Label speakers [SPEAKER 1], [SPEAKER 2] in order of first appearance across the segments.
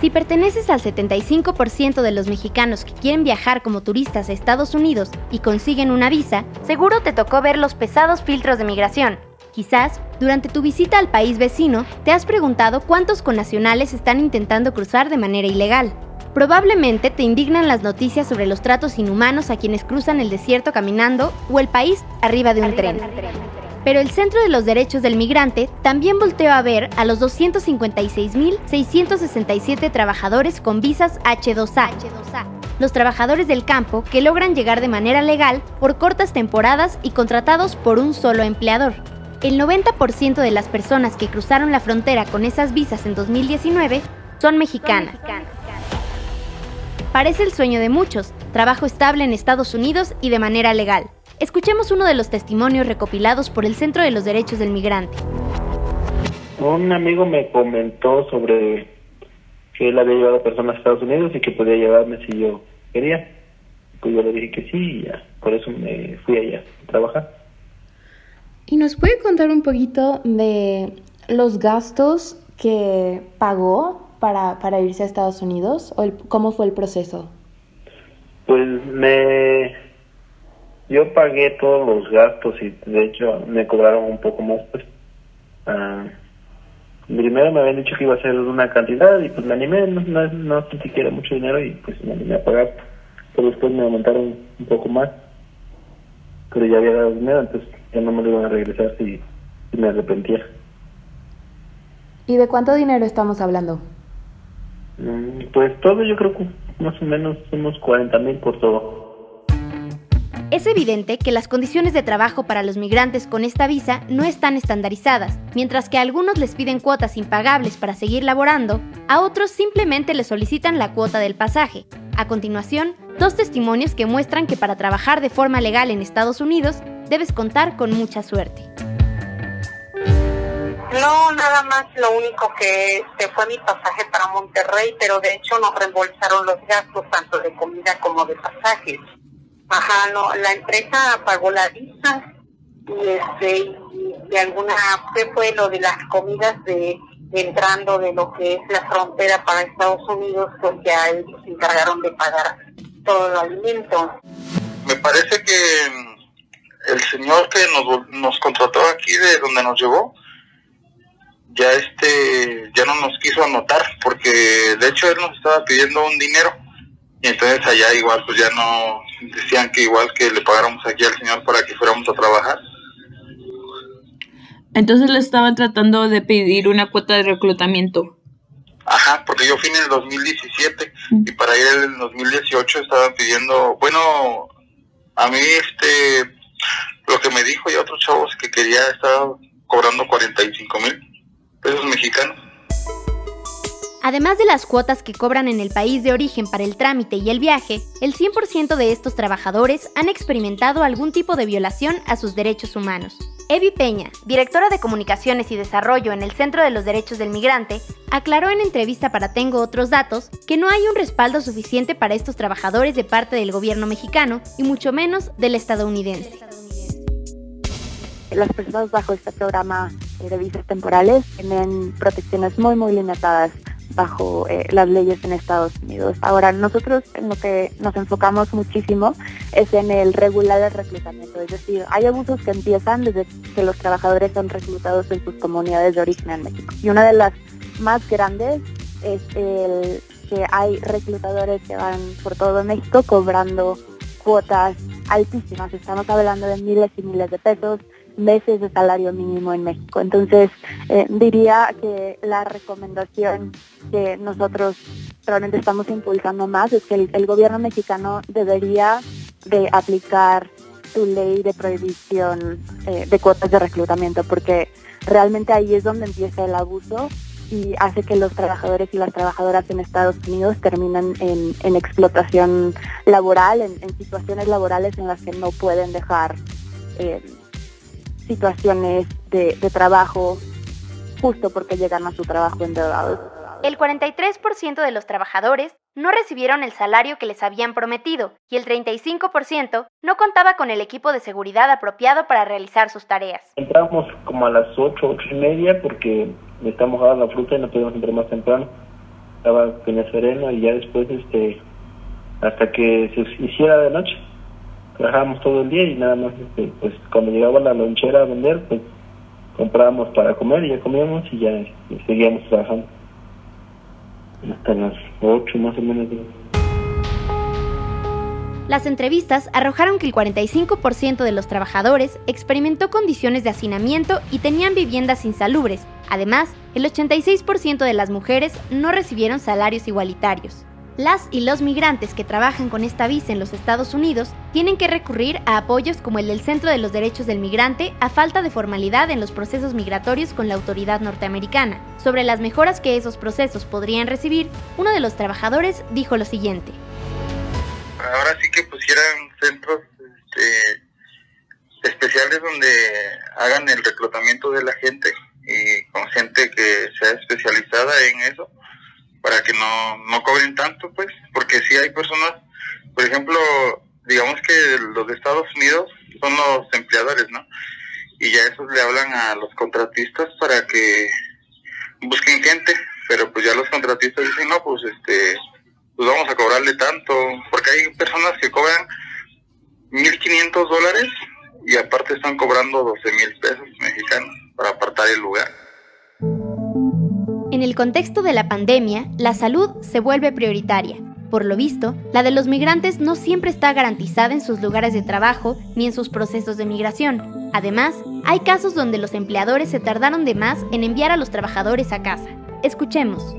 [SPEAKER 1] Si perteneces al 75% de los mexicanos que quieren viajar como turistas a Estados Unidos y consiguen una visa, seguro te tocó ver los pesados filtros de migración. Quizás, durante tu visita al país vecino, te has preguntado cuántos connacionales están intentando cruzar de manera ilegal. Probablemente te indignan las noticias sobre los tratos inhumanos a quienes cruzan el desierto caminando o el país arriba de un tren. Pero el Centro de los Derechos del Migrante también volteó a ver a los 256.667 trabajadores con visas H2A, los trabajadores del campo que logran llegar de manera legal por cortas temporadas y contratados por un solo empleador. El 90% de las personas que cruzaron la frontera con esas visas en 2019 son mexicanas. Parece el sueño de muchos, trabajo estable en Estados Unidos y de manera legal. Escuchemos uno de los testimonios recopilados por el Centro de los Derechos del Migrante.
[SPEAKER 2] Un amigo me comentó sobre que él había llevado a personas a Estados Unidos y que podía llevarme si yo quería. Pues yo le dije que sí y ya, por eso me fui allá a trabajar.
[SPEAKER 3] ¿Y nos puede contar un poquito de los gastos que pagó para, para irse a Estados Unidos o cómo fue el proceso?
[SPEAKER 2] Pues me yo pagué todos los gastos y de hecho me cobraron un poco más pues. Uh, primero me habían dicho que iba a ser una cantidad y pues me animé no, no, no siquiera mucho dinero y pues me animé a pagar. Pero después me aumentaron un poco más. Pero ya había dado dinero entonces ya no me lo iban a regresar si, si me arrepentía.
[SPEAKER 3] ¿Y de cuánto dinero estamos hablando?
[SPEAKER 2] Mm, pues todo yo creo que más o menos unos 40 mil por todo
[SPEAKER 1] es evidente que las condiciones de trabajo para los migrantes con esta visa no están estandarizadas, mientras que a algunos les piden cuotas impagables para seguir laborando, a otros simplemente les solicitan la cuota del pasaje. A continuación, dos testimonios que muestran que para trabajar de forma legal en Estados Unidos debes contar con mucha suerte.
[SPEAKER 4] No, nada más lo único que se fue mi pasaje para Monterrey, pero de hecho nos reembolsaron los gastos tanto de comida como de pasajes. Ajá, no, la empresa pagó la visa y este de alguna qué fue lo de las comidas de, entrando de lo que es la frontera para Estados Unidos, pues ya ellos se encargaron de pagar todo el alimento.
[SPEAKER 5] Me parece que mm, el señor que nos, nos contrató aquí de donde nos llevó ya este ya no nos quiso anotar porque de hecho él nos estaba pidiendo un dinero y entonces allá igual pues ya no decían que igual que le pagáramos aquí al señor para que fuéramos a trabajar.
[SPEAKER 6] Entonces le estaban tratando de pedir una cuota de reclutamiento.
[SPEAKER 5] Ajá, porque yo fui en el 2017 y para ir en el 2018 estaban pidiendo, bueno, a mí este, lo que me dijo y otros chavos que quería estaba cobrando 45 mil pesos mexicanos.
[SPEAKER 1] Además de las cuotas que cobran en el país de origen para el trámite y el viaje, el 100% de estos trabajadores han experimentado algún tipo de violación a sus derechos humanos. Evi Peña, directora de Comunicaciones y Desarrollo en el Centro de los Derechos del Migrante, aclaró en entrevista para Tengo Otros Datos que no hay un respaldo suficiente para estos trabajadores de parte del gobierno mexicano y mucho menos del estadounidense.
[SPEAKER 7] Las personas bajo este programa de visas temporales tienen protecciones muy muy limitadas bajo eh, las leyes en Estados Unidos. Ahora, nosotros en lo que nos enfocamos muchísimo es en el regular el reclutamiento, es decir, hay abusos que empiezan desde que los trabajadores son reclutados en sus comunidades de origen en México. Y una de las más grandes es el que hay reclutadores que van por todo México cobrando cuotas altísimas, estamos hablando de miles y miles de pesos, meses de salario mínimo en México. Entonces, eh, diría que la recomendación que nosotros realmente estamos impulsando más es que el, gobierno mexicano debería de aplicar su ley de prohibición eh, de cuotas de reclutamiento, porque realmente ahí es donde empieza el abuso y hace que los trabajadores y las trabajadoras en Estados Unidos terminen en, explotación laboral, en, situaciones laborales en las que no pueden dejar eh, situaciones de, trabajo justo porque llegan a su trabajo endeudados.
[SPEAKER 1] El 43% de los trabajadores no recibieron el salario que les habían prometido y el 35% no contaba con el equipo de seguridad apropiado para realizar sus tareas.
[SPEAKER 2] Entramos como a las 8, 8 y media porque estamos dando la fruta y no podemos entrar más temprano. estaba en el sereno y ya después, este, hasta que se hiciera de noche, trabajábamos todo el día y nada más, este, pues cuando llegaba la lonchera a vender, pues comprábamos para comer y ya comíamos y ya este, seguíamos trabajando hasta las 8 más o menos.
[SPEAKER 1] Las entrevistas arrojaron que el 45% de los trabajadores experimentó condiciones de hacinamiento y tenían viviendas insalubres. Además, el 86% de las mujeres no recibieron salarios igualitarios. Las y los migrantes que trabajan con esta visa en los Estados Unidos tienen que recurrir a apoyos como el del Centro de los Derechos del Migrante a falta de formalidad en los procesos migratorios con la autoridad norteamericana. Sobre las mejoras que esos procesos podrían recibir, uno de los trabajadores dijo lo siguiente
[SPEAKER 5] ahora sí que pusieran centros este, especiales donde hagan el reclutamiento de la gente y con gente que sea especializada en eso para que no, no cobren tanto pues porque si hay personas por ejemplo digamos que los Estados Unidos son los empleadores no y ya esos le hablan a los contratistas para que busquen gente pero pues ya los contratistas dicen no pues este pues vamos a cobrarle tanto, porque hay personas que cobran 1.500 dólares y aparte están cobrando 12 mil pesos mexicanos para apartar el lugar.
[SPEAKER 1] En el contexto de la pandemia, la salud se vuelve prioritaria. Por lo visto, la de los migrantes no siempre está garantizada en sus lugares de trabajo ni en sus procesos de migración. Además, hay casos donde los empleadores se tardaron de más en enviar a los trabajadores a casa. Escuchemos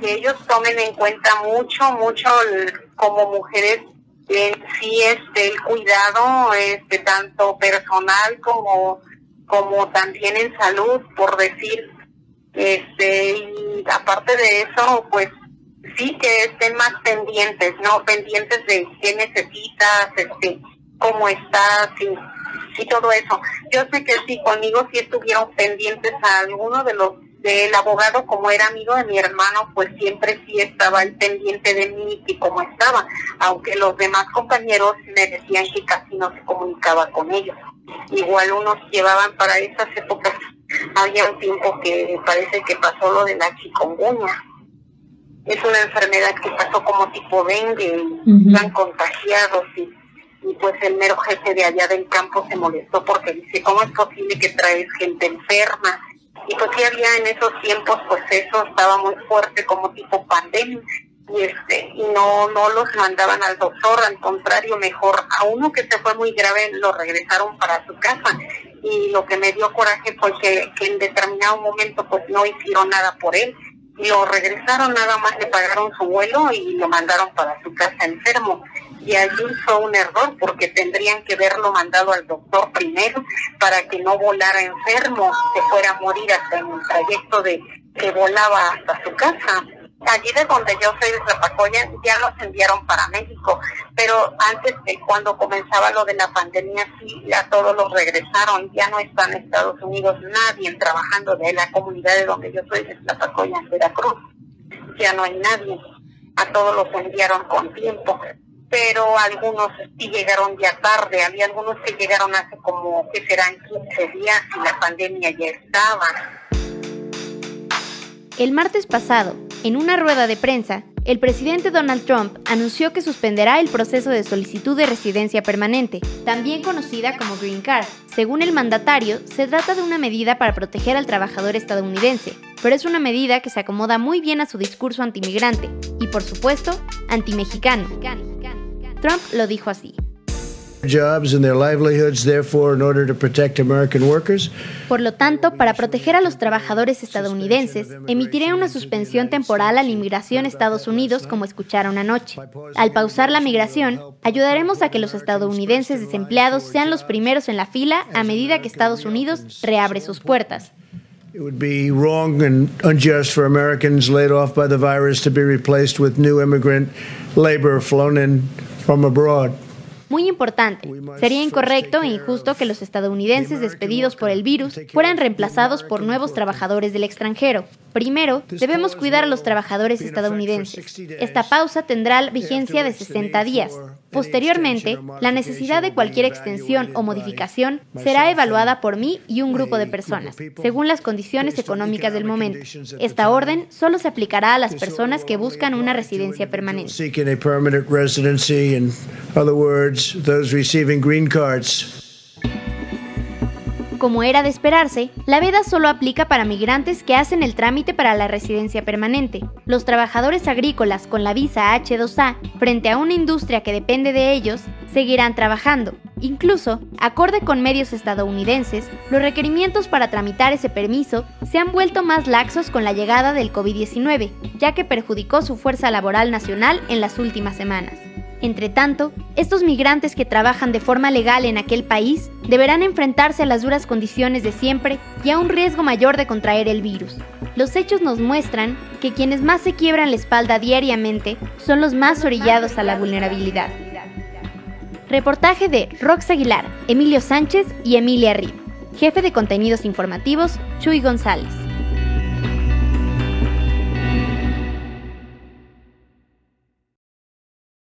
[SPEAKER 4] que ellos tomen en cuenta mucho, mucho como mujeres en sí este el cuidado este tanto personal como como también en salud por decir este y aparte de eso pues sí que estén más pendientes no pendientes de qué necesitas este cómo estás y, y todo eso yo sé que sí conmigo sí estuvieron pendientes a alguno de los del abogado, como era amigo de mi hermano, pues siempre sí estaba al pendiente de mí y cómo estaba, aunque los demás compañeros me decían que casi no se comunicaba con ellos. Igual unos llevaban para esas épocas, había un tiempo que parece que pasó lo de la chikungunya. Es una enfermedad que pasó como tipo dengue, y están contagiados y, y pues el mero jefe de allá del campo se molestó porque dice, ¿cómo es posible que traes gente enferma? y pues sí había en esos tiempos pues eso estaba muy fuerte como tipo pandemia y este y no no los mandaban al doctor al contrario mejor a uno que se fue muy grave lo regresaron para su casa. Y lo que me dio coraje fue que, en determinado momento pues no hicieron nada por él. Lo regresaron nada más le pagaron su vuelo y lo mandaron para su casa enfermo. Y allí fue un error porque tendrían que haberlo mandado al doctor primero para que no volara enfermo, se fuera a morir hasta en el trayecto de que volaba hasta su casa. Allí de donde yo soy de Zapacoya ya los enviaron para México, pero antes de cuando comenzaba lo de la pandemia sí, ya todos los regresaron, ya no están en Estados Unidos nadie trabajando de la comunidad de donde yo soy de Zapacoya, en Veracruz. Ya no hay nadie, a todos los enviaron con tiempo. Pero algunos sí llegaron ya tarde, había algunos que llegaron hace como, que serán 15 días y la pandemia ya estaba.
[SPEAKER 1] El martes pasado, en una rueda de prensa, el presidente Donald Trump anunció que suspenderá el proceso de solicitud de residencia permanente, también conocida como Green Card. Según el mandatario, se trata de una medida para proteger al trabajador estadounidense, pero es una medida que se acomoda muy bien a su discurso antimigrante y, por supuesto, antimexicano. Trump lo dijo así. Por lo tanto, para proteger a los trabajadores estadounidenses, emitiré una suspensión temporal a la inmigración a Estados Unidos, como escucharon anoche. Al pausar la migración, ayudaremos a que los estadounidenses desempleados sean los primeros en la fila a medida que Estados Unidos reabre sus puertas. It would be wrong and unjust for Americans laid off by the virus to be replaced with new immigrant labor flown in from abroad. Muy importante, sería incorrecto e injusto que los estadounidenses despedidos por el virus fueran reemplazados por nuevos trabajadores del extranjero. Primero, debemos cuidar a los trabajadores estadounidenses. Esta pausa tendrá vigencia de 60 días. Posteriormente, la necesidad de cualquier extensión o modificación será evaluada por mí y un grupo de personas, según las condiciones económicas del momento. Esta orden solo se aplicará a las personas que buscan una residencia permanente. Como era de esperarse, la veda solo aplica para migrantes que hacen el trámite para la residencia permanente. Los trabajadores agrícolas con la visa H2A, frente a una industria que depende de ellos, seguirán trabajando. Incluso, acorde con medios estadounidenses, los requerimientos para tramitar ese permiso se han vuelto más laxos con la llegada del COVID-19, ya que perjudicó su fuerza laboral nacional en las últimas semanas. Entre tanto, estos migrantes que trabajan de forma legal en aquel país deberán enfrentarse a las duras condiciones de siempre y a un riesgo mayor de contraer el virus. Los hechos nos muestran que quienes más se quiebran la espalda diariamente son los más orillados a la vulnerabilidad. Reportaje de Rox Aguilar, Emilio Sánchez y Emilia Rib. Jefe de contenidos informativos, Chuy González.